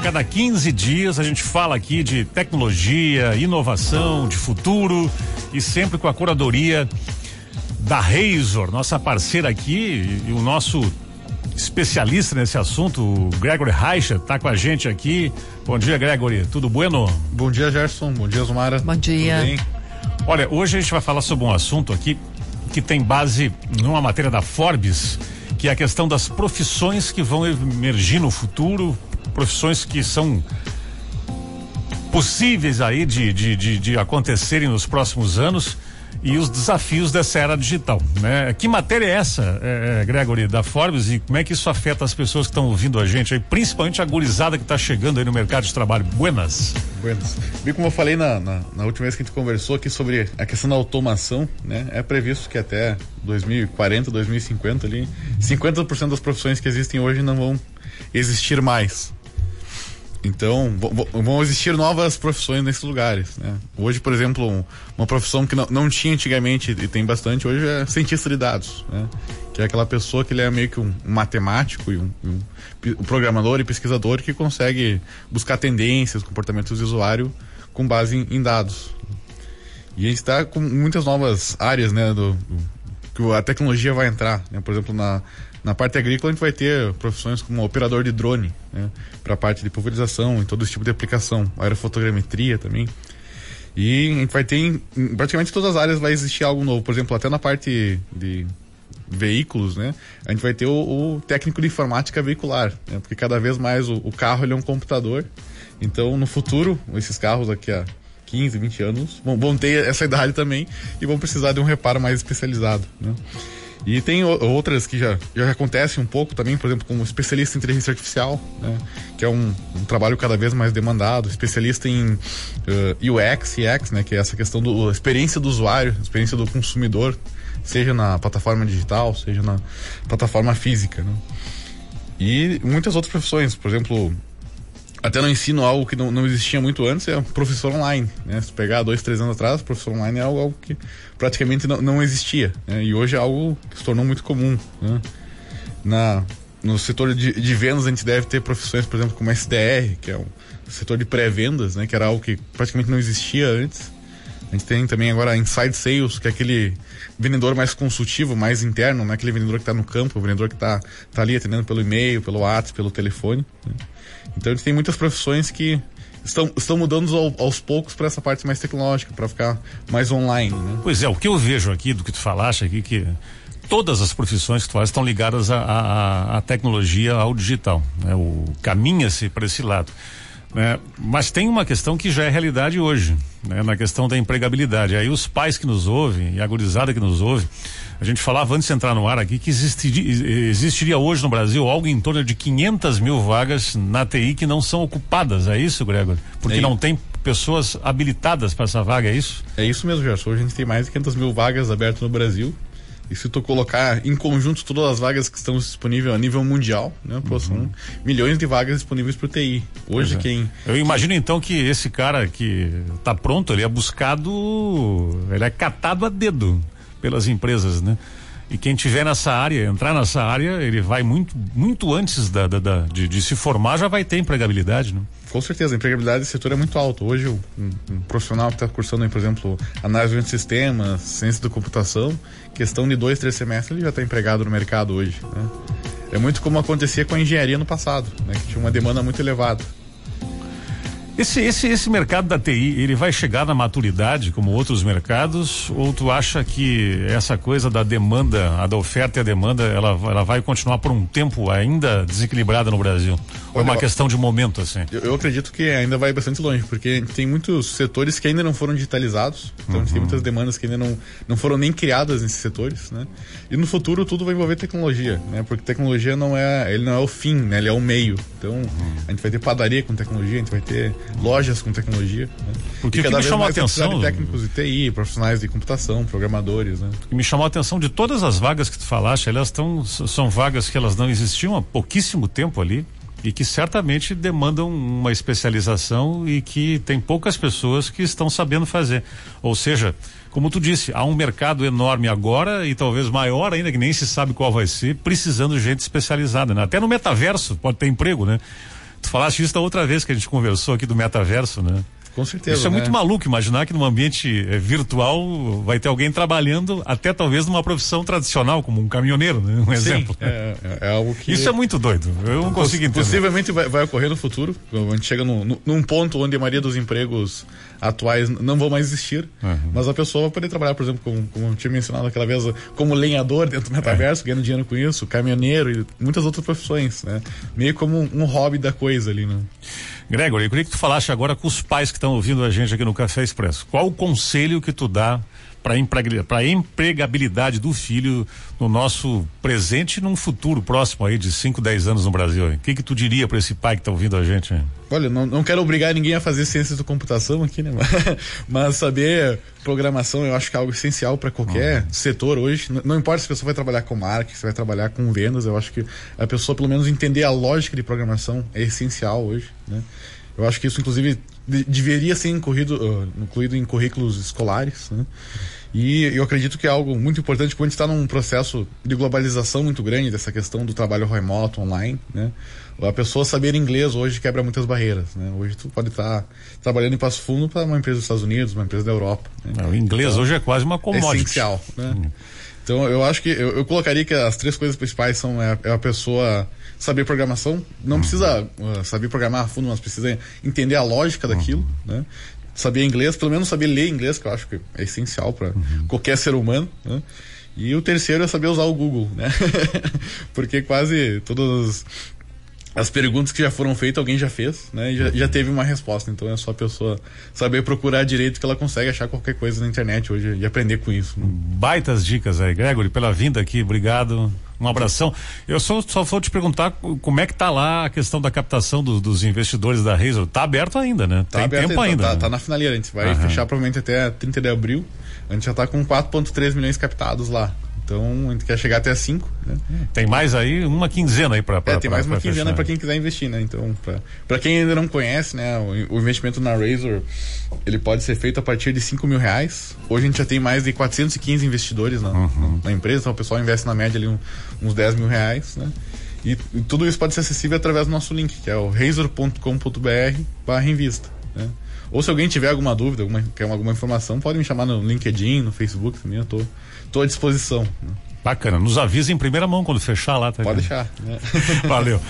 cada 15 dias a gente fala aqui de tecnologia, inovação, de futuro e sempre com a curadoria da Razor, nossa parceira aqui e o nosso especialista nesse assunto, o Gregory Reicher, está com a gente aqui. Bom dia, Gregory. Tudo bueno? Bom dia, Gerson. Bom dia, Zumara. Bom dia. Olha, hoje a gente vai falar sobre um assunto aqui que tem base numa matéria da Forbes, que é a questão das profissões que vão emergir no futuro, profissões que são possíveis aí de, de, de, de acontecerem nos próximos anos e os desafios dessa era digital, né? Que matéria é essa, é, é, Gregory, da Forbes e como é que isso afeta as pessoas que estão ouvindo a gente aí, principalmente a gurizada que está chegando aí no mercado de trabalho? Buenas. Buenas. Bem como eu falei na, na, na, última vez que a gente conversou aqui sobre a questão da automação, né? É previsto que até 2040, 2050 ali, 50% das profissões que existem hoje não vão existir mais. Então, vão existir novas profissões nesses lugares. Né? Hoje, por exemplo, uma profissão que não, não tinha antigamente e tem bastante hoje é cientista de dados. Né? Que é aquela pessoa que ele é meio que um, um matemático e um, um, um, programador e pesquisador que consegue buscar tendências, comportamentos do usuário com base em, em dados. E a gente está com muitas novas áreas né, do, do, que a tecnologia vai entrar. Né? Por exemplo, na, na parte agrícola, a gente vai ter profissões como operador de drone, né? para a parte de pulverização e todo esse tipo de aplicação, aerofotogrametria também. E a gente vai ter em, em praticamente todas as áreas vai existir algo novo. Por exemplo, até na parte de veículos, né? A gente vai ter o, o técnico de informática veicular, né? Porque cada vez mais o, o, carro ele é um computador. Então, no futuro, esses carros daqui a 15, 20 anos vão, vão ter essa idade também e vão precisar de um reparo mais especializado, né? E tem outras que já, já acontecem um pouco também, por exemplo, como especialista em inteligência artificial, né? que é um, um trabalho cada vez mais demandado, especialista em uh, UX, UX, né? que é essa questão da experiência do usuário, experiência do consumidor, seja na plataforma digital, seja na plataforma física. Né? E muitas outras profissões, por exemplo, até no ensino algo que não, não existia muito antes é professor online. Né? Se pegar dois, três anos atrás, professor online é algo, algo que praticamente não, não existia. Né? E hoje é algo que se tornou muito comum. Né? Na, no setor de, de vendas, a gente deve ter profissões, por exemplo, como SDR, que é um setor de pré-vendas, né? que era algo que praticamente não existia antes. A gente tem também agora inside sales, que é aquele vendedor mais consultivo, mais interno, não é aquele vendedor que está no campo, o vendedor que está tá ali atendendo pelo e-mail, pelo WhatsApp, pelo telefone. Né? Então a gente tem muitas profissões que estão, estão mudando ao, aos poucos para essa parte mais tecnológica, para ficar mais online. Né? Pois é, o que eu vejo aqui do que tu falaste aqui, que todas as profissões que tu faz estão ligadas à tecnologia, ao digital. Né? Caminha-se para esse lado. Né? Mas tem uma questão que já é realidade hoje, né? na questão da empregabilidade. Aí os pais que nos ouvem e a gurizada que nos ouve, a gente falava antes de entrar no ar aqui que existiria, existiria hoje no Brasil algo em torno de 500 mil vagas na TI que não são ocupadas. É isso, Gregor? Porque é não tem pessoas habilitadas para essa vaga, é isso? É isso mesmo, Gerson. Hoje a gente tem mais de 500 mil vagas abertas no Brasil. E se tu colocar em conjunto todas as vagas que estão disponíveis a nível mundial, né? Pô, uhum. são milhões de vagas disponíveis para o TI. Hoje é. quem. Eu imagino então que esse cara que está pronto, ele é buscado, ele é catado a dedo pelas empresas, né? E quem tiver nessa área, entrar nessa área, ele vai muito, muito antes da, da, da de, de, se formar, já vai ter empregabilidade, né? Com certeza, a empregabilidade desse setor é muito alta. Hoje, um, um profissional que está cursando, por exemplo, análise de sistemas, ciência da computação, questão de dois, três semestres, ele já está empregado no mercado hoje. Né? É muito como acontecia com a engenharia no passado, né? que tinha uma demanda muito elevada. Esse, esse, esse mercado da TI, ele vai chegar na maturidade como outros mercados? Ou tu acha que essa coisa da demanda, a da oferta e a demanda, ela, ela vai continuar por um tempo ainda desequilibrada no Brasil? Ou é uma questão de momento, assim? Eu, eu, acredito que ainda vai bastante longe, porque tem muitos setores que ainda não foram digitalizados, então uhum. tem muitas demandas que ainda não, não foram nem criadas nesses setores, né? E no futuro tudo vai envolver tecnologia, né? Porque tecnologia não é, ele não é o fim, né? Ele é o meio. Então, uhum. a gente vai ter padaria com tecnologia, a gente vai ter lojas com tecnologia. Né? Porque e cada que me chamou a atenção. De técnicos de TI, profissionais de computação, programadores. Né? Me chamou a atenção de todas as vagas que tu falaste, elas estão, são vagas que elas não existiam há pouquíssimo tempo ali e que certamente demandam uma especialização e que tem poucas pessoas que estão sabendo fazer. Ou seja, como tu disse, há um mercado enorme agora e talvez maior ainda, que nem se sabe qual vai ser, precisando de gente especializada. Né? Até no metaverso pode ter emprego, né? Tu falaste isso da outra vez que a gente conversou aqui do metaverso, né? Com certeza. Isso é né? muito maluco imaginar que num ambiente é, virtual vai ter alguém trabalhando até talvez numa profissão tradicional, como um caminhoneiro, né? Um Sim, exemplo. É, é, é algo que. Isso é muito doido. Eu não consigo entender. Possivelmente vai, vai, ocorrer no futuro. A gente chega no, num ponto onde a maioria dos empregos atuais não vão mais existir. Uhum. Mas a pessoa vai poder trabalhar, por exemplo, como, como eu tinha mencionado aquela vez, como lenhador dentro do metaverso, é. ganhando dinheiro com isso, caminhoneiro e muitas outras profissões, né? Meio como um, um hobby da coisa ali, né? Gregory, eu queria que tu falasse agora com os pais que estão ouvindo a gente aqui no Café Expresso. Qual o conselho que tu dá para a empregabilidade do filho no nosso presente e num futuro próximo aí de 5, 10 anos no Brasil? O que que tu diria para esse pai que está ouvindo a gente? Hein? Olha, não, não quero obrigar ninguém a fazer ciências da computação aqui, né? Mas saber programação eu acho que é algo essencial para qualquer uhum. setor hoje. Não, não, importa se a pessoa vai trabalhar com marketing, se vai trabalhar com vendas, eu acho que a pessoa pelo menos entender a lógica de programação é essencial hoje, né? Eu acho que isso, inclusive, de, deveria ser incluído, uh, incluído em currículos escolares. Né? E eu acredito que é algo muito importante quando a gente está num processo de globalização muito grande dessa questão do trabalho remoto, online. Né? A pessoa saber inglês hoje quebra muitas barreiras. Né? Hoje tu pode estar tá trabalhando em Passo Fundo para uma empresa dos Estados Unidos, uma empresa da Europa. Né? É, o inglês então, hoje é quase uma commodity. É essencial. Né? Hum. Então eu acho que eu, eu, colocaria que as três coisas principais são é, é a pessoa saber programação, não uhum. precisa uh, saber programar a fundo, mas precisa entender a lógica uhum. daquilo, né? Saber inglês, pelo menos saber ler inglês, que eu acho que é essencial para uhum. qualquer ser humano, né? E o terceiro é saber usar o Google, né? Porque quase todas as perguntas que já foram feitas, alguém já fez, né? E já, já teve uma resposta. Então é só a pessoa saber procurar direito que ela consegue achar qualquer coisa na internet hoje e aprender com isso. Né? Baitas dicas aí, Gregory, pela vinda aqui, obrigado. Um abração. Eu só, só vou te perguntar como é que tá lá a questão da captação do, dos investidores da Razor. Tá aberto ainda, né? Tá Tem tempo ainda. Tá, né? tá, na finaleira. A gente vai Aham. fechar provavelmente até 30 de abril. A gente já tá com 4,3 milhões captados lá. Então a gente quer chegar até 5. Né? Tem mais aí uma quinzena aí para É, tem mais uma quinzena para quem quiser investir, né? Então, para quem ainda não conhece, né, o, o, investimento na Razor ele pode ser feito a partir de 5 mil reais. Hoje a gente já tem mais de 415 investidores na, uhum. na empresa, então o pessoal investe na média ali um, uns 10 mil reais, né? E, e, tudo isso pode ser acessível através do nosso link, que é o razor.com.br barra invista. Né? Ou se alguém tiver alguma dúvida, alguma, quer alguma informação, pode me chamar no LinkedIn, no Facebook também, eu tô, tô à disposição. Bacana, nos avisa em primeira mão quando fechar lá. Tá Pode deixar. Né? Valeu.